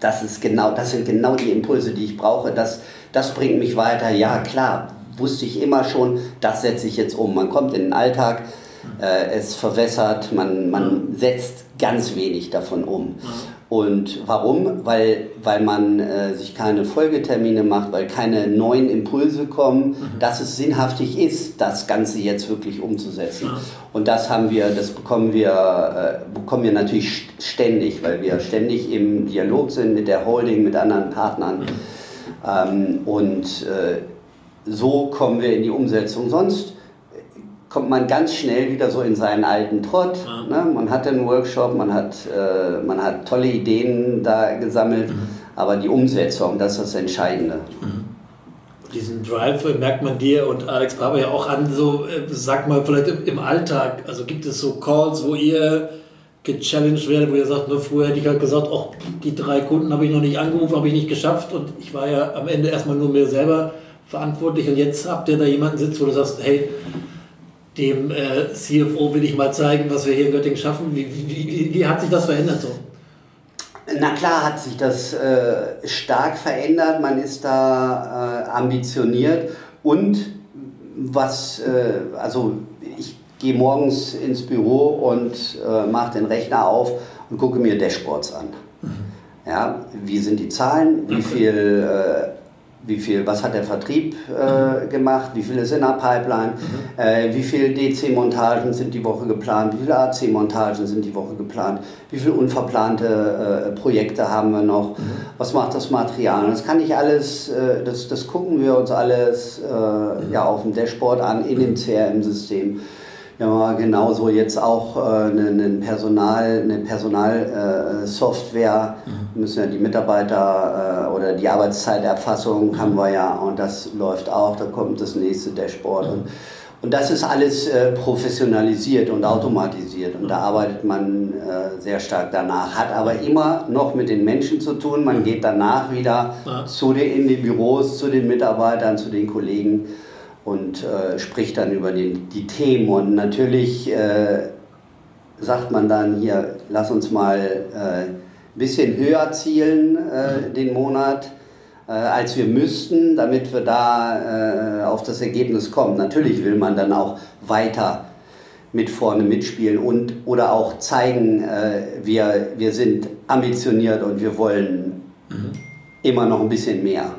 S1: das, ist genau, das sind genau die Impulse, die ich brauche, das, das bringt mich weiter. Ja, klar, wusste ich immer schon, das setze ich jetzt um. Man kommt in den Alltag, äh, es verwässert, man, man setzt ganz wenig davon um. Und warum? Weil, weil man äh, sich keine Folgetermine macht, weil keine neuen Impulse kommen, mhm. dass es sinnhaftig ist, das Ganze jetzt wirklich umzusetzen. Und das haben wir, das bekommen wir, äh, bekommen wir natürlich ständig, weil wir ständig im Dialog sind mit der Holding, mit anderen Partnern. Mhm. Ähm, und äh, so kommen wir in die Umsetzung. Sonst kommt man ganz schnell wieder so in seinen alten Trott. Ja. Ne? Man hat einen Workshop, man hat, äh, man hat tolle Ideen da gesammelt, mhm. aber die Umsetzung, das ist das Entscheidende. Mhm.
S2: Diesen Drive merkt man dir und Alex Barber ja auch an, so äh, sag mal vielleicht im Alltag, also gibt es so Calls, wo ihr gechallenged werdet, wo ihr sagt, nur ne, früher hätte ich halt gesagt, auch die drei Kunden habe ich noch nicht angerufen, habe ich nicht geschafft und ich war ja am Ende erstmal nur mir selber verantwortlich und jetzt habt ihr da jemanden sitzt, wo du sagst, hey, dem äh, CFO will ich mal zeigen, was wir hier in Göttingen schaffen. Wie, wie, wie, wie hat sich das verändert so?
S1: Na klar hat sich das äh, stark verändert. Man ist da äh, ambitioniert und was, äh, also ich gehe morgens ins Büro und äh, mache den Rechner auf und gucke mir Dashboards an. Mhm. Ja, wie sind die Zahlen? Wie viel äh, wie viel, was hat der Vertrieb äh, gemacht, wie viel ist in der Pipeline, mhm. äh, wie viele DC-Montagen sind die Woche geplant, wie viele AC-Montagen sind die Woche geplant, wie viele unverplante äh, Projekte haben wir noch, mhm. was macht das Material. Und das kann ich alles, äh, das, das gucken wir uns alles äh, mhm. ja, auf dem Dashboard an, in dem CRM-System. Wir haben genauso jetzt auch äh, eine, Personal, eine Personalsoftware, äh, mhm. Müssen ja die Mitarbeiter äh, oder die Arbeitszeiterfassung haben wir ja und das läuft auch, da kommt das nächste Dashboard. Und, und das ist alles äh, professionalisiert und automatisiert und da arbeitet man äh, sehr stark danach, hat aber immer noch mit den Menschen zu tun. Man geht danach wieder ja. zu den, in die Büros, zu den Mitarbeitern, zu den Kollegen und äh, spricht dann über den, die Themen. Und natürlich äh, sagt man dann hier, lass uns mal äh, bisschen höher zielen äh, den Monat, äh, als wir müssten, damit wir da äh, auf das Ergebnis kommen. Natürlich will man dann auch weiter mit vorne mitspielen und oder auch zeigen, äh, wir, wir sind ambitioniert und wir wollen mhm. immer noch ein bisschen mehr.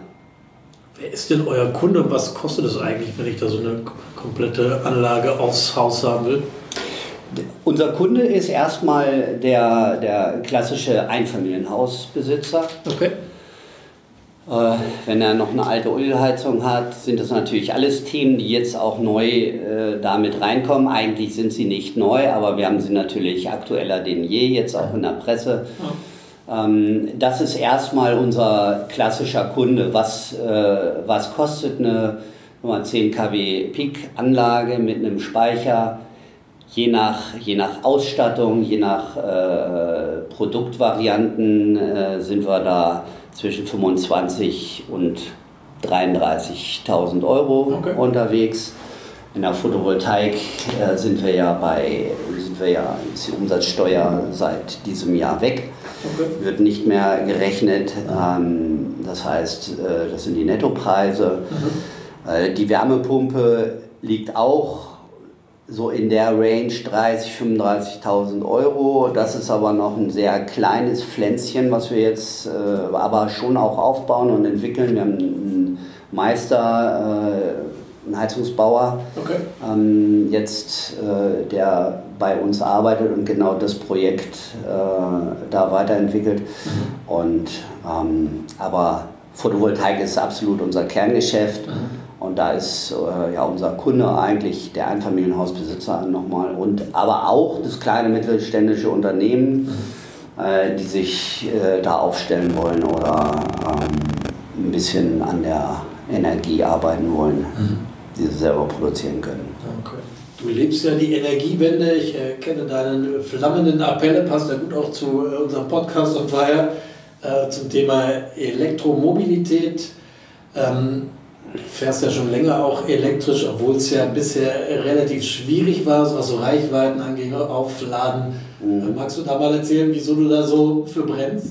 S2: Wer ist denn euer Kunde und was kostet es eigentlich, wenn ich da so eine komplette Anlage aufs Haus haben will?
S1: Unser Kunde ist erstmal der, der klassische Einfamilienhausbesitzer.
S2: Okay.
S1: Äh, wenn er noch eine alte Ölheizung hat, sind das natürlich alles Themen, die jetzt auch neu äh, damit reinkommen. Eigentlich sind sie nicht neu, aber wir haben sie natürlich aktueller denn je, jetzt auch in der Presse. Ja. Ähm, das ist erstmal unser klassischer Kunde. Was, äh, was kostet eine 10 kW Peak-Anlage mit einem Speicher? Je nach, je nach Ausstattung, je nach äh, Produktvarianten äh, sind wir da zwischen 25 und 33.000 Euro okay. unterwegs. In der Photovoltaik äh, sind wir ja bei, sind wir ja, ist die Umsatzsteuer seit diesem Jahr weg. Okay. Wird nicht mehr gerechnet. Ähm, das heißt, äh, das sind die Nettopreise. Mhm. Äh, die Wärmepumpe liegt auch so in der Range 30.000, 35.000 Euro. Das ist aber noch ein sehr kleines Pflänzchen, was wir jetzt äh, aber schon auch aufbauen und entwickeln. Wir haben einen Meister, äh, einen Heizungsbauer, okay. ähm, jetzt, äh, der bei uns arbeitet und genau das Projekt äh, da weiterentwickelt. Mhm. Und, ähm, aber Photovoltaik ist absolut unser Kerngeschäft. Mhm. Und da ist äh, ja unser Kunde eigentlich der Einfamilienhausbesitzer nochmal und aber auch das kleine mittelständische Unternehmen, äh, die sich äh, da aufstellen wollen oder ähm, ein bisschen an der Energie arbeiten wollen, mhm. die sie selber produzieren können.
S2: Okay. Du lebst ja die Energiewende. Ich äh, kenne deinen flammenden Appelle, passt ja gut auch zu äh, unserem Podcast on Fire äh, zum Thema Elektromobilität. Ähm, fährst ja schon länger auch elektrisch, obwohl es ja bisher relativ schwierig war, was so Reichweiten angeht, aufladen. Mhm. Magst du da mal erzählen, wieso du da so für brennst?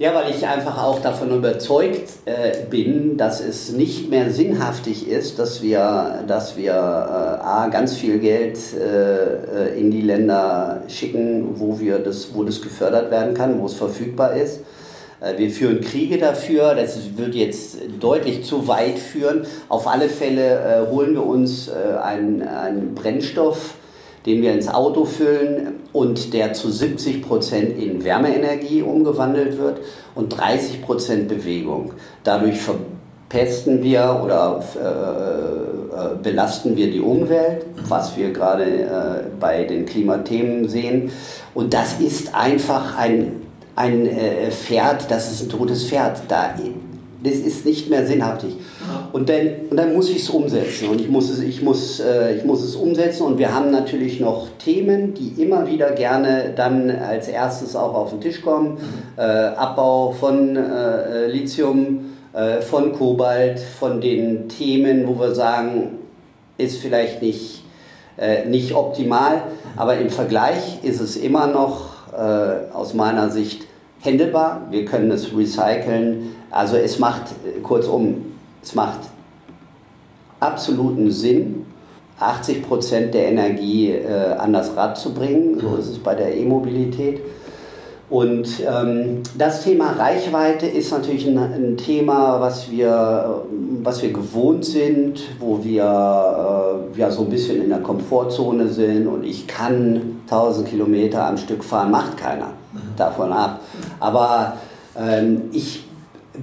S1: Ja, weil ich einfach auch davon überzeugt äh, bin, dass es nicht mehr sinnhaftig ist, dass wir, dass wir äh, A, ganz viel Geld äh, in die Länder schicken, wo, wir das, wo das gefördert werden kann, wo es verfügbar ist äh, wir führen Kriege dafür, das wird jetzt deutlich zu weit führen. Auf alle Fälle äh, holen wir uns äh, einen, einen Brennstoff, den wir ins Auto füllen und der zu 70 Prozent in Wärmeenergie umgewandelt wird und 30 Prozent Bewegung. Dadurch verpesten wir oder äh, belasten wir die Umwelt, was wir gerade äh, bei den Klimathemen sehen. Und das ist einfach ein ein äh, Pferd, das ist ein totes Pferd. Da, das ist nicht mehr sinnhaftig. Und dann, und dann muss ich es umsetzen und ich muss es, ich, muss, äh, ich muss es umsetzen und wir haben natürlich noch Themen, die immer wieder gerne dann als erstes auch auf den Tisch kommen. Mhm. Äh, Abbau von äh, Lithium, äh, von Kobalt, von den Themen, wo wir sagen, ist vielleicht nicht, äh, nicht optimal, aber im Vergleich ist es immer noch äh, aus meiner Sicht händelbar, wir können es recyceln. Also es macht, kurzum, es macht absoluten Sinn, 80 Prozent der Energie äh, an das Rad zu bringen. So ist es bei der E-Mobilität. Und ähm, das Thema Reichweite ist natürlich ein, ein, Thema, was wir, was wir gewohnt sind, wo wir äh, ja so ein bisschen in der Komfortzone sind. Und ich kann 1000 Kilometer am Stück fahren, macht keiner davon ab. Aber ähm, ich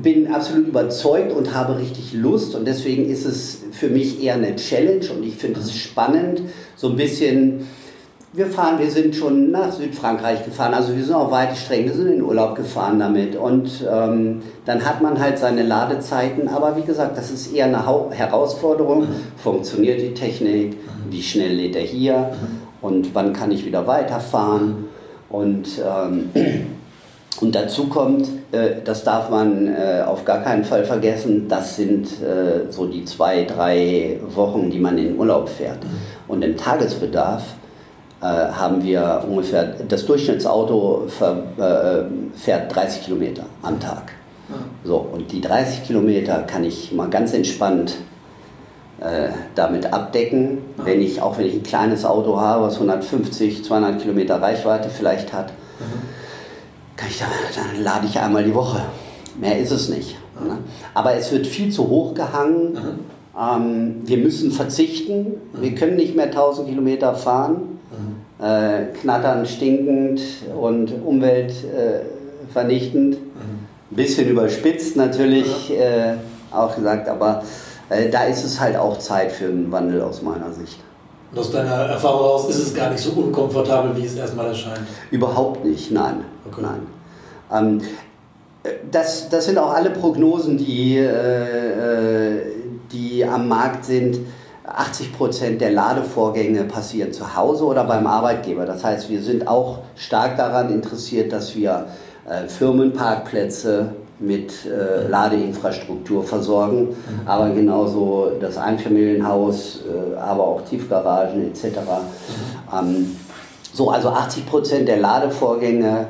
S1: bin absolut überzeugt und habe richtig Lust. Und deswegen ist es für mich eher eine Challenge. Und ich finde es spannend, so ein bisschen wir fahren, wir sind schon nach Südfrankreich gefahren, also wir sind auch weite Strecken, wir sind in den Urlaub gefahren damit und ähm, dann hat man halt seine Ladezeiten, aber wie gesagt, das ist eher eine ha Herausforderung. Mhm. Funktioniert die Technik? Mhm. Wie schnell lädt er hier? Mhm. Und wann kann ich wieder weiterfahren? Und, ähm, *clears throat* und dazu kommt, äh, das darf man äh, auf gar keinen Fall vergessen, das sind äh, so die zwei, drei Wochen, die man in den Urlaub fährt. Und im Tagesbedarf haben wir ungefähr, das Durchschnittsauto äh, fährt 30 Kilometer am Tag. So, und die 30 Kilometer kann ich mal ganz entspannt äh, damit abdecken. Wenn ich, auch wenn ich ein kleines Auto habe, was 150, 200 Kilometer Reichweite vielleicht hat, kann ich da, dann lade ich einmal die Woche. Mehr ist es nicht. Ne? Aber es wird viel zu hoch gehangen. Ähm, wir müssen verzichten. Wir können nicht mehr 1000 Kilometer fahren. Äh, knattern, stinkend und umweltvernichtend. Ein bisschen überspitzt natürlich äh, auch gesagt, aber äh, da ist es halt auch Zeit für einen Wandel aus meiner Sicht.
S4: Und aus deiner Erfahrung heraus ist es gar nicht so unkomfortabel, wie es erstmal erscheint?
S1: Überhaupt nicht, nein. Okay. nein. Ähm, das, das sind auch alle Prognosen, die, äh, die am Markt sind. 80 Prozent der Ladevorgänge passieren zu Hause oder beim Arbeitgeber. Das heißt, wir sind auch stark daran interessiert, dass wir äh, Firmenparkplätze mit äh, Ladeinfrastruktur versorgen, mhm. aber genauso das Einfamilienhaus, äh, aber auch Tiefgaragen etc. Mhm. Ähm, so, also 80 Prozent der Ladevorgänge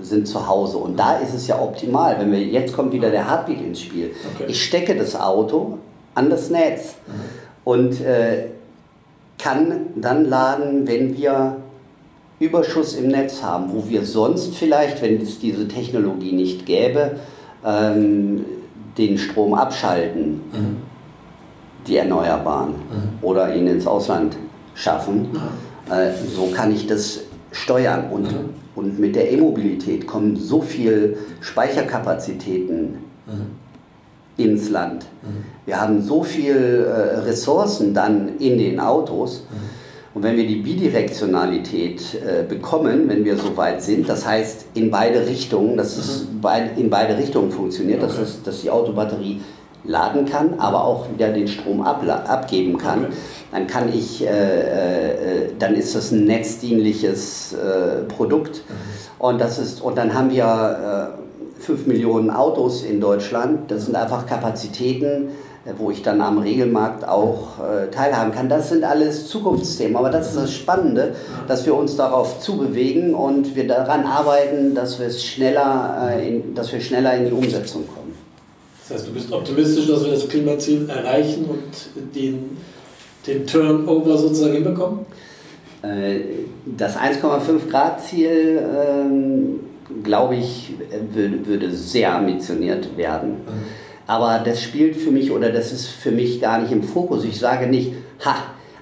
S1: sind zu Hause und da ist es ja optimal, wenn wir jetzt kommt wieder der Heartbeat ins Spiel. Okay. Ich stecke das Auto an das Netz mhm. Und äh, kann dann laden, wenn wir Überschuss im Netz haben, wo wir sonst vielleicht, wenn es diese Technologie nicht gäbe, ähm, den Strom abschalten, mhm. die Erneuerbaren, mhm. oder ihn ins Ausland schaffen. Mhm. Äh, so kann ich das steuern. Und, mhm. und mit der E-Mobilität kommen so viele Speicherkapazitäten mhm. Ins Land. Wir haben so viele äh, Ressourcen dann in den Autos. Und wenn wir die Bidirektionalität äh, bekommen, wenn wir so weit sind, das heißt in beide Richtungen, dass es mhm. in beide Richtungen funktioniert, okay. dass, es, dass die Autobatterie laden kann, aber auch wieder den Strom abgeben kann, okay. dann kann ich, äh, äh, dann ist das ein netzdienliches äh, Produkt. Mhm. Und, das ist, und dann haben wir 5 Millionen Autos in Deutschland. Das sind einfach Kapazitäten, äh, wo ich dann am Regelmarkt auch äh, teilhaben kann. Das sind alles Zukunftsthemen, aber das ist das Spannende, dass wir uns darauf zubewegen und wir daran arbeiten, dass wir, es schneller, äh, in, dass wir schneller in die Umsetzung kommen.
S4: Das heißt, du bist optimistisch, dass wir das Klimaziel erreichen und den, den Turnover sozusagen hinbekommen?
S1: Äh, das 1,5 Grad Ziel, ähm, glaube ich, würde, würde sehr ambitioniert werden. Aber das spielt für mich oder das ist für mich gar nicht im Fokus. Ich sage nicht, ha,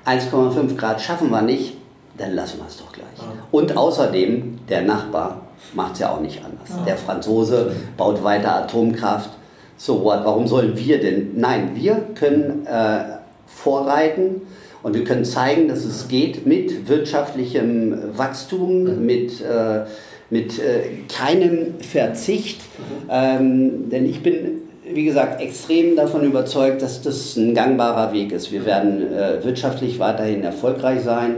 S1: 1,5 Grad schaffen wir nicht, dann lassen wir es doch gleich. Und außerdem, der Nachbar macht es ja auch nicht anders. Der Franzose baut weiter Atomkraft. So what? Warum sollen wir denn? Nein, wir können äh, vorreiten und wir können zeigen, dass es geht mit wirtschaftlichem Wachstum, mit, äh, mit äh, keinem Verzicht. Mhm. Ähm, denn ich bin wie gesagt, extrem davon überzeugt, dass das ein gangbarer Weg ist. Wir werden äh, wirtschaftlich weiterhin erfolgreich sein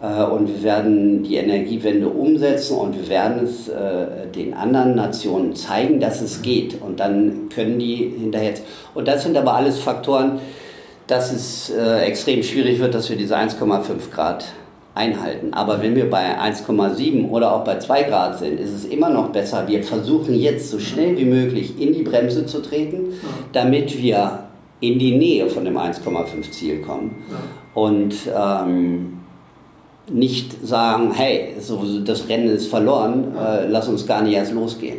S1: äh, und wir werden die Energiewende umsetzen und wir werden es äh, den anderen Nationen zeigen, dass es geht. Und dann können die hinterher. Und das sind aber alles Faktoren, dass es äh, extrem schwierig wird, dass wir diese 1,5 Grad einhalten. Aber wenn wir bei 1,7 oder auch bei 2 Grad sind, ist es immer noch besser. Wir versuchen jetzt so schnell wie möglich in die Bremse zu treten, damit wir in die Nähe von dem 1,5 Ziel kommen. Und ähm, nicht sagen, hey, so, das Rennen ist verloren, äh, lass uns gar nicht erst losgehen.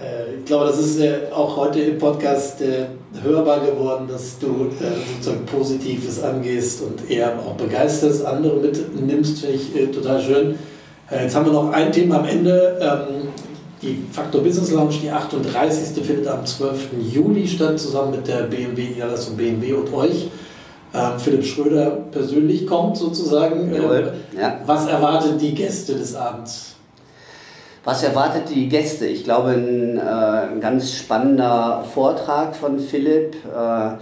S4: Äh, ich glaube, das ist auch heute im Podcast äh, hörbar geworden, dass du äh, sozusagen Positives angehst und eher auch begeisterst, andere mitnimmst, finde ich total schön. Jetzt haben wir noch ein Thema am Ende. Ähm, die Faktor Business Lounge, die 38. findet am 12. Juli statt, zusammen mit der BMW Niederlassung BMW und euch. Ähm, Philipp Schröder persönlich kommt sozusagen. Ja. Was erwartet die Gäste des Abends?
S1: Was erwartet die Gäste? Ich glaube, ein, äh, ein ganz spannender Vortrag von Philipp. Äh,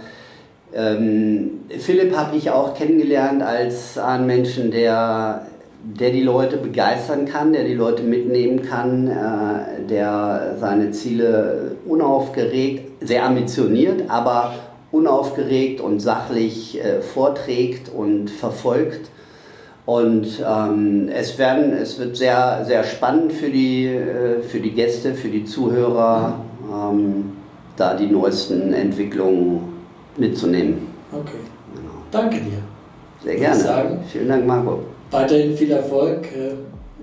S1: ähm, Philipp habe ich auch kennengelernt als einen Menschen, der, der die Leute begeistern kann, der die Leute mitnehmen kann, äh, der seine Ziele unaufgeregt, sehr ambitioniert, aber unaufgeregt und sachlich äh, vorträgt und verfolgt. Und ähm, es, werden, es wird sehr, sehr spannend für die, äh, für die Gäste, für die Zuhörer, ähm, da die neuesten Entwicklungen mitzunehmen.
S2: Okay. Genau. Danke dir.
S1: Sehr gerne. Sagen. Vielen Dank, Marco.
S2: Weiterhin viel Erfolg. Äh,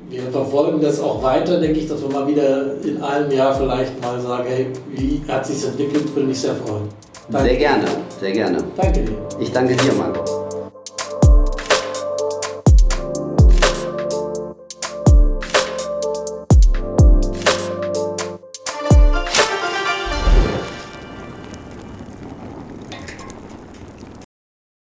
S2: wir verfolgen das auch weiter, denke ich, dass wir mal wieder in einem Jahr vielleicht mal sagen, hey, wie hat sich entwickelt, würde mich sehr freuen.
S1: Danke. Sehr gerne, sehr gerne.
S2: Danke dir.
S1: Ich danke dir, Marco.